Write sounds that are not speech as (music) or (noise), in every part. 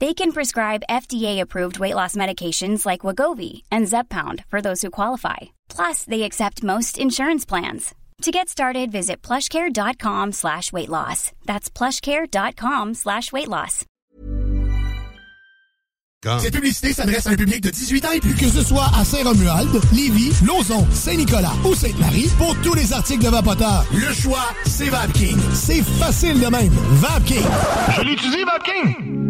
They can prescribe FDA-approved weight loss medications like Wagovi and Zepbound for those who qualify. Plus, they accept most insurance plans. To get started, visit plushcare.com slash weight loss. That's plushcare.com slash weight loss. Cette publicité s'adresse à un public de 18 ans et plus. Que ce soit à Saint-Romuald, Lévis, Lauson, Saint-Nicolas ou Sainte-Marie, pour tous les articles de Vapoteur, le choix, c'est VapKing. C'est facile de même. VapKing. Je l'utilise, Vapking!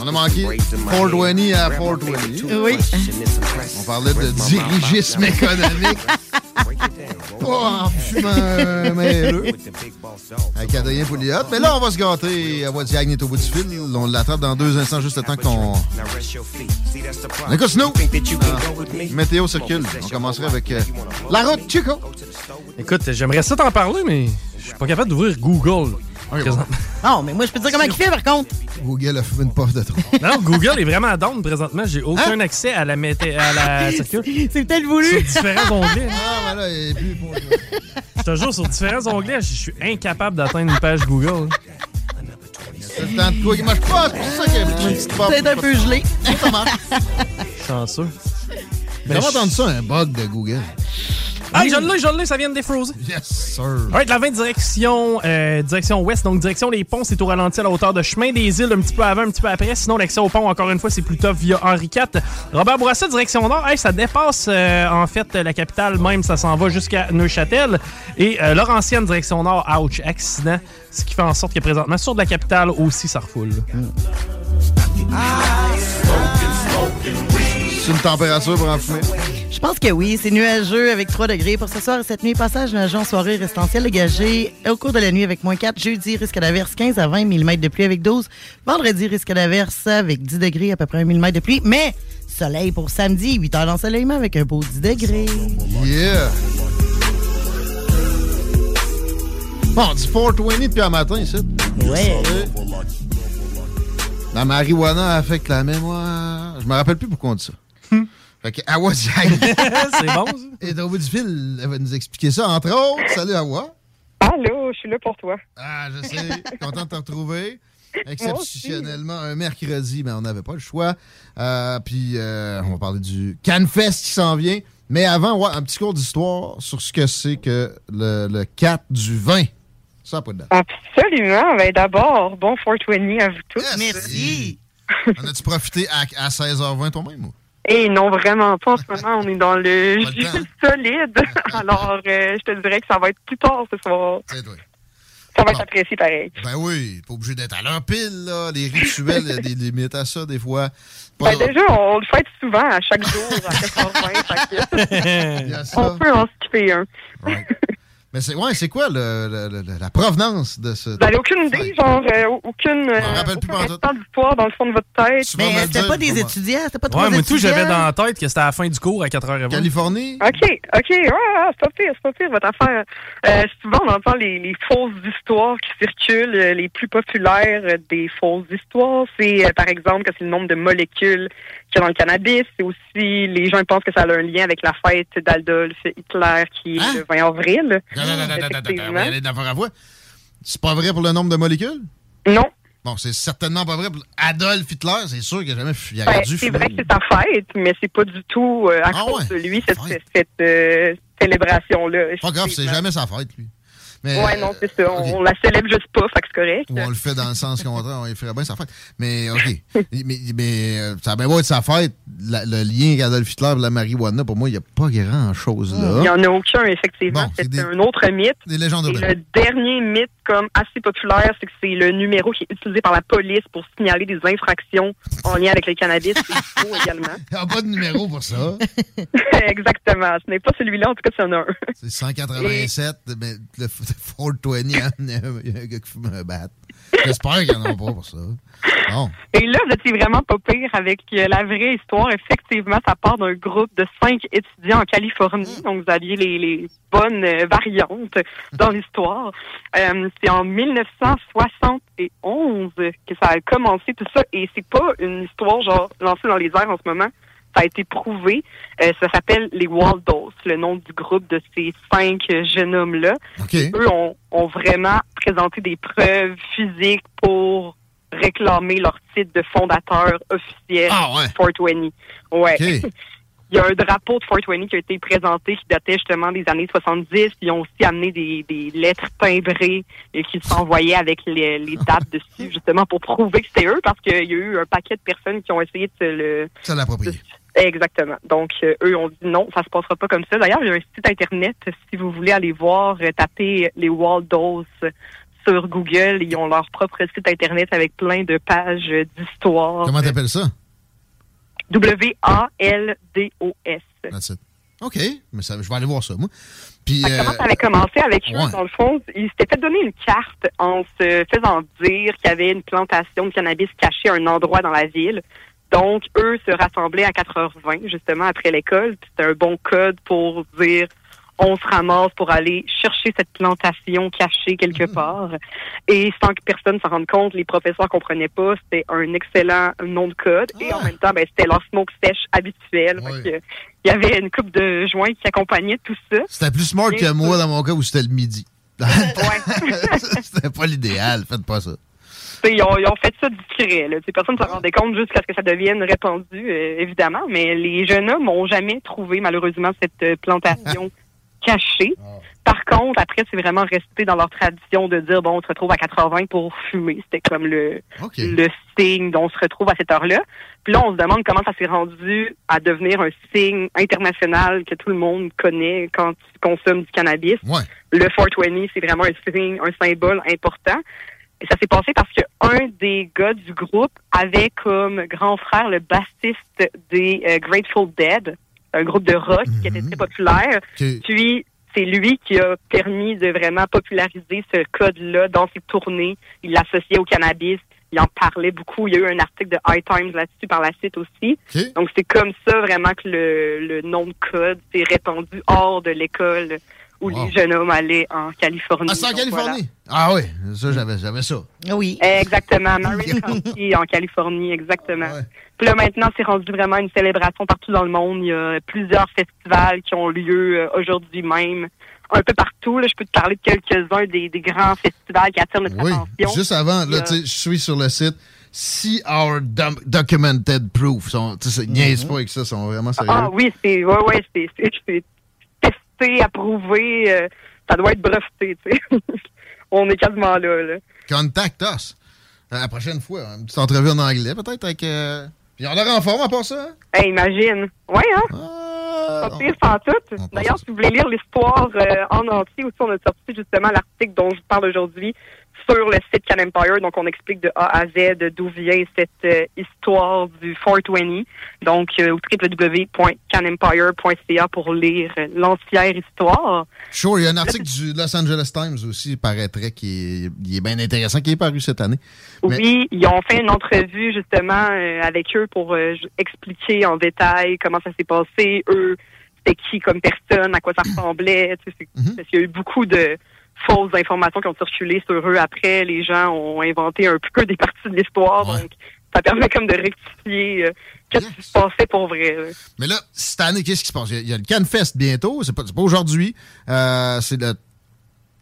On a manqué 420 à 420. Oui. On parlait de dirigisme économique. (laughs) Pas en mêleux. Avec Adrien Pouliot. Mais là, on va se gâter. À voix Diagne est au bout du fil. On l'attrape dans deux instants, juste le temps qu'on. On écoute Snow. Ah, météo circule. On commencerait avec euh, la route Chico. Écoute, j'aimerais ça t'en parler, mais je suis pas capable d'ouvrir Google. Présentement. Non, mais moi, je peux te dire comment il fait, par contre. Google a fumé une puff de trop. (laughs) Non, Google est vraiment down présentement. J'ai aucun accès à la, mété- à la. (laughs) C'est peut-être voulu. Sur différents onglets. Ah, ben là, il est plus pour Je te jure, sur différents onglets, je suis incapable d'atteindre une page Google. C'est le temps de quoi qui marche pas. C'est pour ça qu'il y a une petite. Peut-être un peu gelé. Ça marche. Chanceux. J'ai jamais entendu ça, un bug de Google. Ah, je l'ai, je l'ai, ça vient de défroser. Yes, sir. Alright, la 20 direction, euh, direction ouest, donc direction les ponts, c'est au ralenti à la hauteur de chemin des îles, un petit peu avant, un petit peu après. Sinon, l'accès au pont, encore une fois, c'est tough via Henri IV. Robert Bourassa, direction nord, hey, ça dépasse euh, en fait la capitale même, ça s'en va jusqu'à Neuchâtel. Et euh, Laurentienne, direction nord, ouch, accident. Ce qui fait en sorte que présentement, sur de la capitale aussi, ça refoule. C'est une température pour en fumer. Je pense que oui, c'est nuageux avec 3 degrés pour ce soir et cette nuit. Passage nuageux en soirée, restentiel dégagé. Au cours de la nuit avec moins 4. Jeudi, risque d'averse 15 à 20 mm de pluie avec 12. Vendredi, risque d'averse avec 10 degrés, à peu près 1 mm de pluie. Mais soleil pour samedi, 8 heures d'ensoleillement avec un beau 10 degrés. Yeah. Bon, on dit 420 depuis un matin ici. Ouais. La marijuana affecte la mémoire. Je me rappelle plus pourquoi on dit ça. Fait que Awa. (laughs) C'est bon, ça. Et au bout du fil, elle va nous expliquer ça, entre autres. Salut Awa. Allô, je suis là pour toi. Ah, je sais. (laughs) Content de te retrouver. Exceptionnellement, un mercredi, mais on n'avait pas le choix. Euh, puis, euh, on va parler du CanFest qui s'en vient. Mais avant, ouais, un petit cours d'histoire sur ce que c'est que le, le 4 du vin. Ça, pas de date. Absolument. Ben, D'abord, bon 420 à vous tous. Merci. En as-tu profité à, à 16h20 toi-même? ou? Et non, vraiment pas. En ce moment, on est dans le jus solide. (laughs) Alors, euh, je te dirais que ça va être plus tard ce soir. Ça va Bon. être apprécié pareil. Ben oui, pas obligé d'être à l'heure pile, là. Les rituels, il y a des limites à ça, des fois. Ben, Pas- déjà, on le fête souvent, à chaque jour, à 4h20. (laughs) fait que Il y a ça. on peut en skipper un. Mais c'est ouais, c'est quoi le, le- le- la provenance de ce. Ben, aucune idée, genre, euh, aucune euh, rappelle plus aucun d'histoire dans le fond de votre tête. Mais c'était pas des étudiants, c'était pas trois Ouais, moi tout, j'avais dans la tête que c'était à la fin du cours à 4h20. Californie? OK, OK, ouais, c'est pas pire, c'est pas pire votre affaire. Euh, souvent, on entend les, les fausses histoires qui circulent. Euh, Les plus populaires euh, des fausses histoires, c'est euh, par exemple que c'est le nombre de molécules qu'il y a dans le cannabis. C'est aussi, les gens pensent que ça a un lien avec la fête d'Adolf Hitler qui est Hein? le 20 avril. Non, non, non, non, non, non, non, Effectivement. on va y aller d'affaire à voix. C'est pas vrai pour le nombre de molécules? Non. Bon, c'est certainement pas vrai. pour Adolf Hitler, c'est sûr qu'il a jamais il Ben, c'est vrai que c'est sa fête, mais c'est pas du tout euh, à Ah cause ouais, de lui, cette, cette euh, célébration-là. Pas grave, c'est jamais sa fête, lui. Mais, Ouais, non, c'est ça. On, on la célèbre juste pas, fait que c'est correct. Ou on le fait dans le sens contraire, on y ferait bien sa fête. Mais, OK. (laughs) mais, mais euh, ça a bien beau être sa fête. La- le lien avec Adolf Hitler et la marijuana, pour moi, il n'y a pas grand-chose là. Il n'y en a aucun, effectivement. Bon, c'est des- un autre mythe. Des légendes urbaines. le dernier mythe, comme assez populaire, c'est que c'est le numéro qui est utilisé par la police pour signaler des infractions en lien avec le cannabis. C'est faux également. (laughs) Il n'y a pas de numéro pour ça. (laughs) Exactement. Ce n'est pas celui-là, en tout cas, c'est en a un. C'est 187, mais le 420, il y a un gars qui fume un bat. J'espère qu'il n'y en a pas pour ça. Et là, vous étiez vraiment pas pire avec euh, la vraie histoire. Effectivement, ça part d'un groupe de cinq étudiants en Californie. Donc, vous aviez les, les bonnes euh, variantes dans l'histoire. Euh, c'est en 1971 que ça a commencé tout ça. Et c'est pas une histoire genre lancée dans les airs en ce moment. Ça a été prouvé. Euh, ça s'appelle les Waldos, le nom du groupe de ces cinq jeunes hommes-là. Eux ont, ont vraiment présenté des preuves physiques pour réclamer leur titre de fondateur officiel Ah ouais. 420. Ouais. (laughs) Il y a un drapeau de 420 qui a été présenté qui datait justement des années 70. Ils ont aussi amené des, des lettres timbrées et qui s'envoyaient avec les, les dates dessus, justement pour prouver que c'était eux, parce qu'il y a eu un paquet de personnes qui ont essayé de se le... Ça l'approprier. Exactement. Donc, euh, eux ont dit non, ça se passera pas comme ça. D'ailleurs, il y a un site Internet, si vous voulez aller voir, euh, taper les Waldos sur Google. Ils ont leur propre site Internet avec plein de pages d'histoire. Comment t'appelles ça? W-A-L-D-O-S. That's it. OK, mais ça, je vais aller voir ça, moi. Puis, euh, Comment ça avait commencé avec eux, ouais. dans le fond? Ils s'étaient fait donner une carte en se faisant dire qu'il y avait une plantation de cannabis cachée à un endroit dans la ville. Donc, eux se rassemblaient à 4h20, justement, après l'école. C'était un bon code pour dire on se ramasse pour aller chercher cette plantation cachée quelque part. Et sans que personne s'en rende compte, les professeurs comprenaient pas. C'était un excellent nom de code. Et en même temps, ben, c'était leur smoke sèche habituel. Il y avait une coupe de joints qui accompagnait tout ça. c'était plus smart Et que moi dans mon cas où c'était le midi. (laughs) (laughs) C'était pas l'idéal, faites pas ça. Ils ont, ils ont fait ça discret. Là. Personne ne s'en rendait compte jusqu'à ce que ça devienne répandu, euh, évidemment. Mais les jeunes hommes n'ont jamais trouvé, malheureusement, cette euh, plantation cachée. Par contre, après, c'est vraiment resté dans leur tradition de dire, bon, on se retrouve à 80 pour fumer. C'était comme le, le signe dont on se retrouve à cette heure-là. Puis là, on se demande comment ça s'est rendu à devenir un signe international que tout le monde connaît quand tu consommes du cannabis. Le 420, c'est vraiment un signe, un symbole important. Et ça s'est passé parce que un des gars du groupe avait comme grand frère le bassiste des euh, Grateful Dead, un groupe de rock qui était très populaire. Puis c'est lui qui a permis de vraiment populariser ce code-là dans ses tournées. Il l'associait au cannabis. Il en parlait beaucoup. Il y a eu un article de High Times là-dessus par la suite aussi. Donc c'est comme ça vraiment que le, le nom de code s'est répandu hors de l'école où les jeunes hommes allaient en Californie. Ah, c'est en Californie? Ah oui, ça, j'avais, j'avais ça. Oui. Exactement. (laughs) Marin County en Californie, exactement. Puis là, maintenant, c'est rendu vraiment une célébration partout dans le monde. Il y a plusieurs festivals qui ont lieu euh, aujourd'hui même. Un peu partout. Là, je peux te parler de quelques-uns des, des grands festivals qui attirent notre Oui, attention. juste avant, là, sais, je suis sur le site. See our dom- documented proof. Sont, tu sais, ils niaisent pas avec ça, ils sont vraiment sérieux. Ah oui, c'est ouais, ouais, c'est c'est- c'est testé, approuvé. euh, ça doit être breveté, tu sais. (laughs) On est quasiment là, là. Contact us. Euh, La prochaine fois, une petite entrevue en anglais, peut-être avec. Euh... Puis on l'air en forme à part ça. hein? Hey, imagine. Ouais, hein? Ah, Pas pire sans tout. D'ailleurs, si vous voulez lire l'histoire euh, en entier, aussi, on a sorti justement l'article dont je vous parle aujourd'hui sur le site Can Empire. Donc, on explique de A à Z d'où vient cette euh, histoire du 420. Donc, euh, www.canempire.ca pour lire l'entière histoire. Sure, il y a un article du Los Angeles Times aussi, il paraîtrait, qui est, il est bien intéressant, qui est paru cette année. Mais- Oui, ils ont fait une entrevue justement euh, avec eux pour euh, expliquer en détail comment ça s'est passé, eux, c'était qui comme personne, à quoi ça ressemblait. Tu sais, Mhm. Parce qu'il y a eu beaucoup de fausses informations qui ont circulé sur eux après. Les gens ont inventé un peu des parties de l'histoire, donc ça permet comme de rectifier euh, qu'est-ce qui se passait pour vrai. là. Mais là, cette année, qu'est-ce qui se passe? Il y a, le CanFest bientôt, c'est pas, pas aujourd'hui. Euh, c'est le,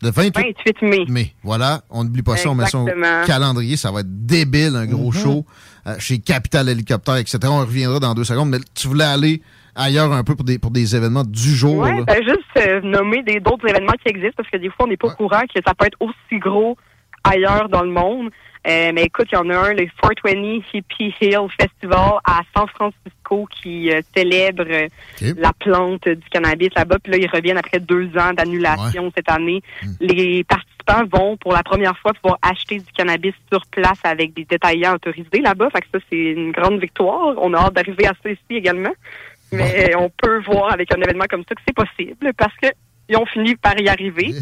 Le 28, 28 mai. Voilà, on n'oublie pas ça, on met ça au calendrier. Ça va être débile, un gros show euh, chez Capital Hélicoptère, etc. On reviendra dans deux secondes. Mais tu voulais aller ailleurs un peu pour des, pour des événements du jour. Là. ben juste euh, nommer des d'autres événements qui existent parce que des fois on n'est pas au courant que ça peut être aussi gros ailleurs dans le monde. Euh, mais écoute, il y en a un, le 420 Hippie Hill Festival à San Francisco qui euh, célèbre euh, la plante du cannabis là-bas. Puis là, ils reviennent après deux ans d'annulation cette année. Les participants vont pour la première fois pouvoir acheter du cannabis sur place avec des détaillants autorisés là-bas. Fait que ça, c'est une grande victoire. On a hâte d'arriver à ça ici également. Mais on peut voir avec un événement comme ça que c'est possible parce que ils ont fini par y arriver.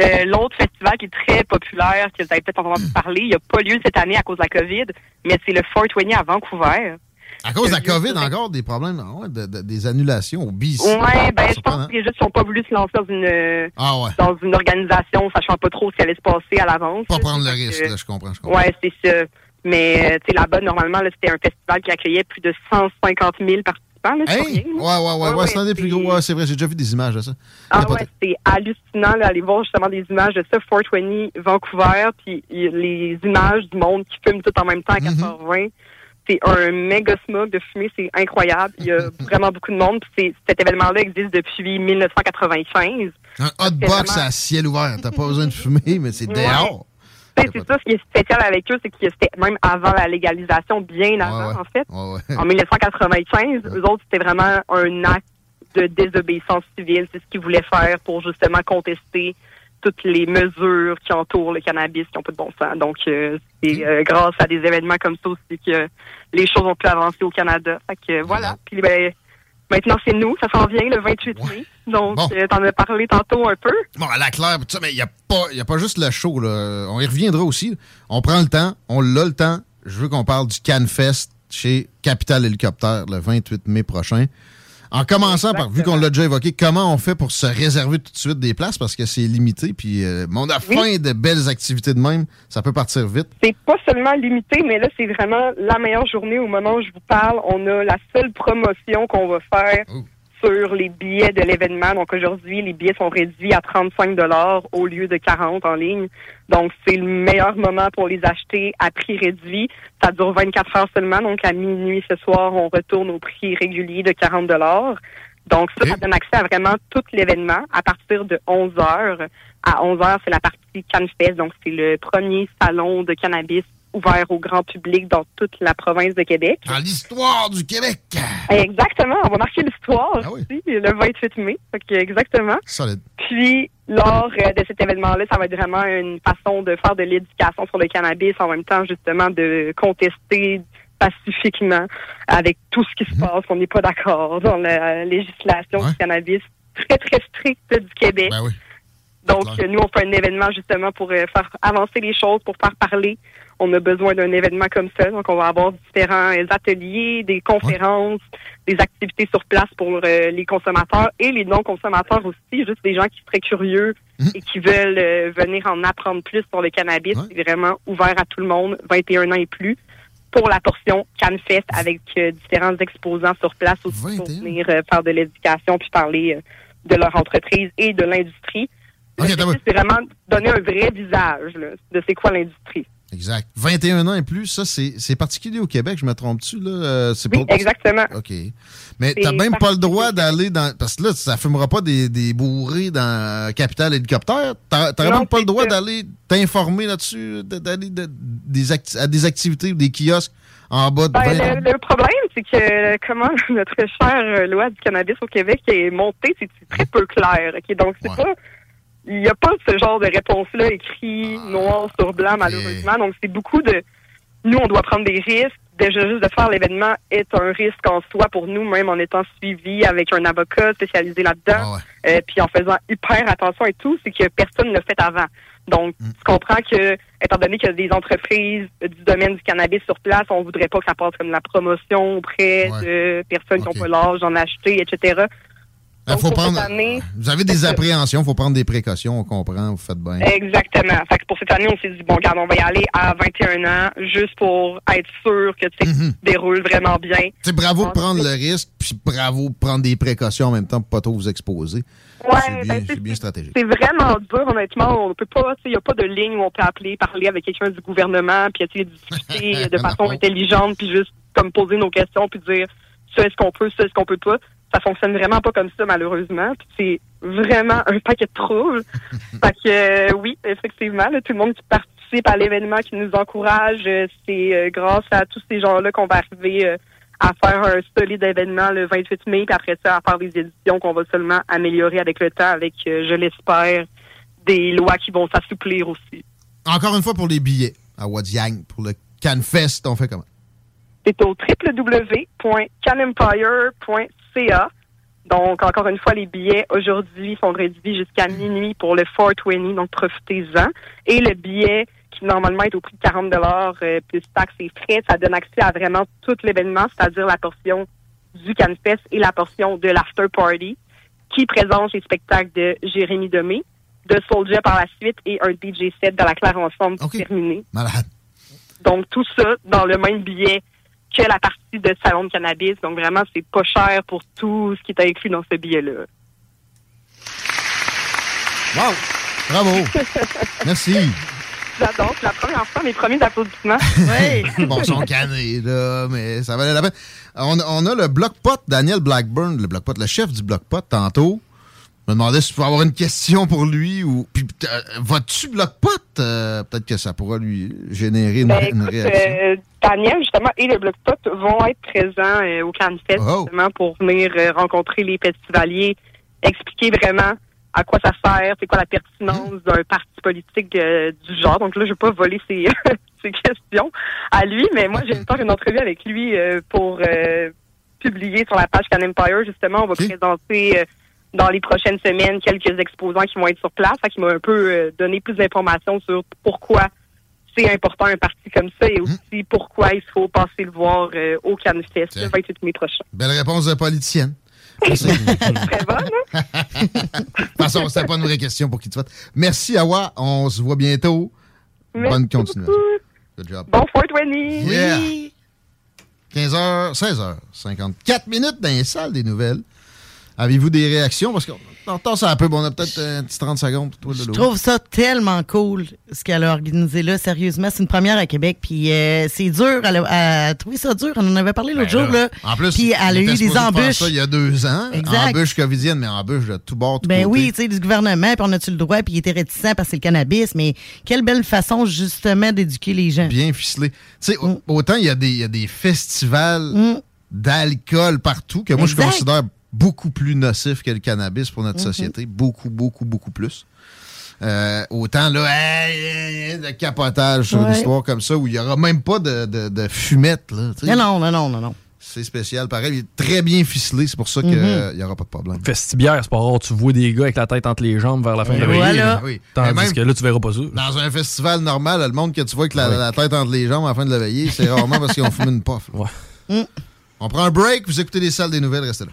Euh, L'autre festival qui est très populaire, que vous avez peut-être entendu parler, il n'a pas lieu cette année à cause de la COVID, mais c'est le 420 à Vancouver. À cause de la COVID, encore des problèmes, ah ouais, de- de- des annulations au BC. Ouais, ben je pense qu'ils n'ont pas voulu se lancer dans une Ah ouais. dans une organisation, sachant pas trop ce qui allait se passer à l'avance. Pas prendre le que- risque, là, je comprends. Je comprends. Ouais, c'est ça. Mais euh, tu sais, là-bas, normalement, là, c'était un festival qui accueillait plus de 150 000 participants. Là, Hey! rien, Ouais, ouais, ouais, ouais, c'est un des plus gros. Ouais, c'est vrai, j'ai déjà vu des images de ça. Ah ouais, c'est hallucinant là, aller voir justement des images de ça, 420 Vancouver, puis les images du monde qui fument tout en même temps à Mm-hmm. 80. C'est un méga smog de fumée, c'est incroyable. Il y a (laughs) vraiment beaucoup de monde. Puis cet événement-là existe depuis 1995. Un hot box vraiment- à ciel ouvert. T'as pas besoin de fumer, mais c'est dehors. C'est ça, ce qui est spécial avec eux, c'est que c'était même avant la légalisation, bien avant, en fait. En 1995, eux autres, c'était vraiment un acte de désobéissance civile. C'est ce qu'ils voulaient faire pour justement contester toutes les mesures qui entourent le cannabis qui n'ont pas de bon sens. Donc, euh, c'est euh, grâce à des événements comme ça aussi que les choses ont pu avancer au Canada. Fait que voilà. Puis ben, maintenant, c'est nous. Ça s'en vient le 28 mai. Donc, Bon. euh, t'en as parlé tantôt un peu. Bon, à la claire, mais il n'y a, pas- y a pas juste le show. Là. On y reviendra aussi. On prend le temps, on l'a le temps. Je veux qu'on parle du CanFest chez Capital Hélicoptère le 28 mai prochain. En commençant par, vu qu'on l'a déjà évoqué, comment on fait pour se réserver tout de suite des places? Parce que c'est limité, puis euh, on a faim de belles activités de même, ça peut partir vite. c'est pas seulement limité, mais là, c'est vraiment la meilleure journée au moment où je vous parle. On a la seule promotion qu'on va faire sur les billets de l'événement. Donc aujourd'hui, les billets sont réduits à 35 dollars au lieu de 40 en ligne. Donc c'est le meilleur moment pour les acheter à prix réduit. Ça dure 24 heures seulement. Donc à minuit ce soir, on retourne au prix régulier de 40 dollars. Donc ça, ça donne accès à vraiment tout l'événement à partir de 11 heures. À 11 heures, c'est la partie CanFest. Donc c'est le premier salon de cannabis ouvert au grand public dans toute la province de Québec. Dans l'histoire du Québec. Exactement, on va marquer l'histoire aussi, le 28 mai. Exactement. Solide. Puis, lors euh, de cet événement-là, ça va être vraiment une façon de faire de l'éducation sur le cannabis, en même temps, justement, de contester pacifiquement avec tout ce qui se passe, qu'on n'est pas d'accord dans la législation du cannabis très, très stricte du Québec. Donc, euh, nous, on fait un événement justement pour euh, faire avancer les choses, pour faire parler. On a besoin d'un événement comme ça. Donc, on va avoir différents ateliers, des conférences, des activités sur place pour euh, les consommateurs et les non-consommateurs aussi, juste des gens qui seraient curieux et qui veulent euh, venir en apprendre plus sur le cannabis. C'est vraiment ouvert à tout le monde, 21 ans et plus, pour la portion CanFest avec euh, différents exposants sur place aussi pour venir euh, faire de l'éducation puis parler euh, de leur entreprise et de l'industrie. L'objectif, c'est vraiment donner un vrai visage là, de c'est quoi l'industrie. Exact. 21 ans et plus, ça, c'est particulier au Québec, je me trompe-tu? là? Euh, c'est Oui, pas- exactement. OK. Mais t'as même pas le droit d'aller dans... Parce que là, ça fumera pas des, des bourrés dans Capital Hélicoptère. T'as- T'aurais même pas le droit d'aller t'informer là-dessus, de- d'aller de- des acti- à des activités ou des kiosques en bas de Ben, 20 ans? le, le problème, c'est que comment (laughs) notre chère euh, loi du cannabis au Québec est montée, c'est c'est très peu clair. ok? Donc, c'est pas. Il n'y a pas ce genre de réponse-là écrit noir sur blanc, malheureusement. Donc, c'est beaucoup de. Nous, on doit prendre des risques. Déjà, juste de faire l'événement est un risque en soi pour nous, même en étant suivi avec un avocat spécialisé là-dedans. Euh, puis en faisant hyper attention et tout, c'est que personne ne l'a fait avant. Donc, tu comprends que, étant donné qu'il y a des entreprises du domaine du cannabis sur place, on voudrait pas que ça passe comme la promotion auprès de personnes qui n'ont pas l'âge d'en acheter, etc. Donc, faut prendre, année- vous avez des appréhensions, il faut prendre des précautions, on comprend, vous faites bien. Exactement. Fait que pour cette année, on s'est dit, bon, regarde, on va y aller à 21 ans, juste pour être sûr que tu Mhm. déroule vraiment bien. C'est bravo de prendre le risque, puis bravo de prendre des précautions en même temps pour pas trop vous exposer. Ouais, c'est bien, ben, c'est bien stratégique. C'est vraiment dur, honnêtement. On peut pas, il n'y a pas de ligne où on peut appeler, parler avec quelqu'un du gouvernement, puis essayer de discuter (laughs) de façon intelligente, puis juste comme poser nos questions, puis dire ça est-ce qu'on peut, ça est-ce qu'on peut pas. Ça fonctionne vraiment pas comme ça, malheureusement. Puis c'est vraiment un paquet de troubles. (laughs) fait que euh, oui, effectivement, là, tout le monde qui participe à l'événement, qui nous encourage, euh, c'est euh, grâce à tous ces gens-là qu'on va arriver à faire un solide événement le 28 mai, puis après ça, à faire des éditions qu'on va seulement améliorer avec le temps, avec, je l'espère, des lois qui vont s'assouplir aussi. Encore une fois pour les billets à Wadiang, pour le CanFest, on fait comment? C'est au www.canempire.ca. Donc, encore une fois, les billets aujourd'hui sont réduits jusqu'à minuit pour le 420, donc profitez-en. Et le billet, qui normalement est au prix de 40 euh, plus taxes et frais, ça donne accès à vraiment tout l'événement, c'est-à-dire la portion du CanFest et la portion de l'After Party, qui présente les spectacles de Jérémy Demé, de Soulja par la suite et un DJ set de la Claire Ensemble. Malade. Donc, tout ça dans le même billet que la partie de salon de cannabis. Donc, vraiment, c'est pas cher pour tout ce qui est inclus dans ce billet-là. Wow! Bravo! (laughs) Merci! J'adore. C'est la première fois, mes premiers applaudissements. Oui. (laughs) bon, ils sont canés, là, mais ça valait la peine. On, on a le bloc-pot, Daniel Blackburn, le bloc-pot, le chef du bloc-pot, tantôt. Je me demandais si tu pouvais avoir une question pour lui ou. Puis, euh, vas-tu bloc-pot? Euh, Peut-être que ça pourra lui générer une, Ben, une réaction. euh, Daniel, justement, et le Bloc-Pot vont être présents euh, au CanFest, Oh. justement, pour venir rencontrer les festivaliers, expliquer vraiment à quoi ça sert, c'est quoi la pertinence d'un parti politique du genre. Donc là, je vais pas voler ses, ses (laughs) questions à lui, mais moi, j'ai faire une entrevue avec lui pour publier sur la page Can Empire. Justement, on va présenter dans les prochaines semaines quelques exposants qui vont être sur place. Qu'il m'a un peu euh, donné plus d'informations sur pourquoi c'est important un parti comme ça et aussi pourquoi il faut passer le voir euh, au CanFest le 28 mai prochain. Belle réponse de politicienne. (laughs) Très bonne, hein? (laughs) De toute façon, c'était pas une vraie question pour qui tu souhaites. Merci, Awa. On se voit bientôt. Bonne continuation. Good job. Bon 420! Yeah. 15h, 16h, 54 minutes dans les salles des nouvelles. Avez-vous des réactions? Parce qu'on entend ça un peu. On a peut-être un petit 30 secondes pour toi, Je trouve ça tellement cool, ce qu'elle a organisé là. Sérieusement, c'est une première à Québec. Puis euh, c'est dur. Elle a, elle a trouvé ça dur. On en avait parlé l'autre Ben jour. là. En plus, Puis elle a eu des embûches. ça il y a deux ans. Exact. Embûche covidienne, mais embûche de tout bord, tout Ben côté. oui, tu sais, du gouvernement, puis on a-tu le droit, puis il était réticent parce que c'est le cannabis, mais quelle belle façon, justement, d'éduquer les gens. Bien ficelé. Tu sais, au- autant il y, a des- il y a des festivals d'alcool partout que moi, je Mm. Considère beaucoup plus nocif que le cannabis pour notre Mhm. société. Beaucoup, beaucoup, beaucoup plus. Euh, autant, là, hey, hey, hey, de capotage sur une histoire comme ça où il n'y aura même pas de, de, de fumette. Là. Non, non, non, non, non, non. C'est spécial. Pareil, il est très bien ficelé. C'est pour ça qu'il Mhm. n'y aura pas de problème. Festibière, c'est pas rare, tu vois des gars avec la tête entre les jambes vers la fin de la voilà. veillée. Oui. Tandis même- que là, tu verras pas ça. Dans un festival normal, le monde que tu vois avec la, la tête entre les jambes à la fin de la veillée, c'est rarement parce qu'ils ont fumé une puff. là. On prend un break, vous écoutez les salles des nouvelles, restez là.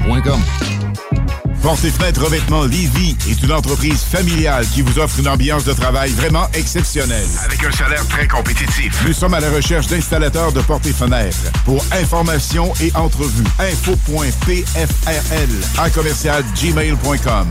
CRS.com. Porte et fenêtre revêtement Lévy est une entreprise familiale qui vous offre une ambiance de travail vraiment exceptionnelle. Avec un salaire très compétitif. Nous sommes à la recherche d'installateurs de portes et fenêtres. Pour information et entrevue, info.pfrl à commercial gmail.com.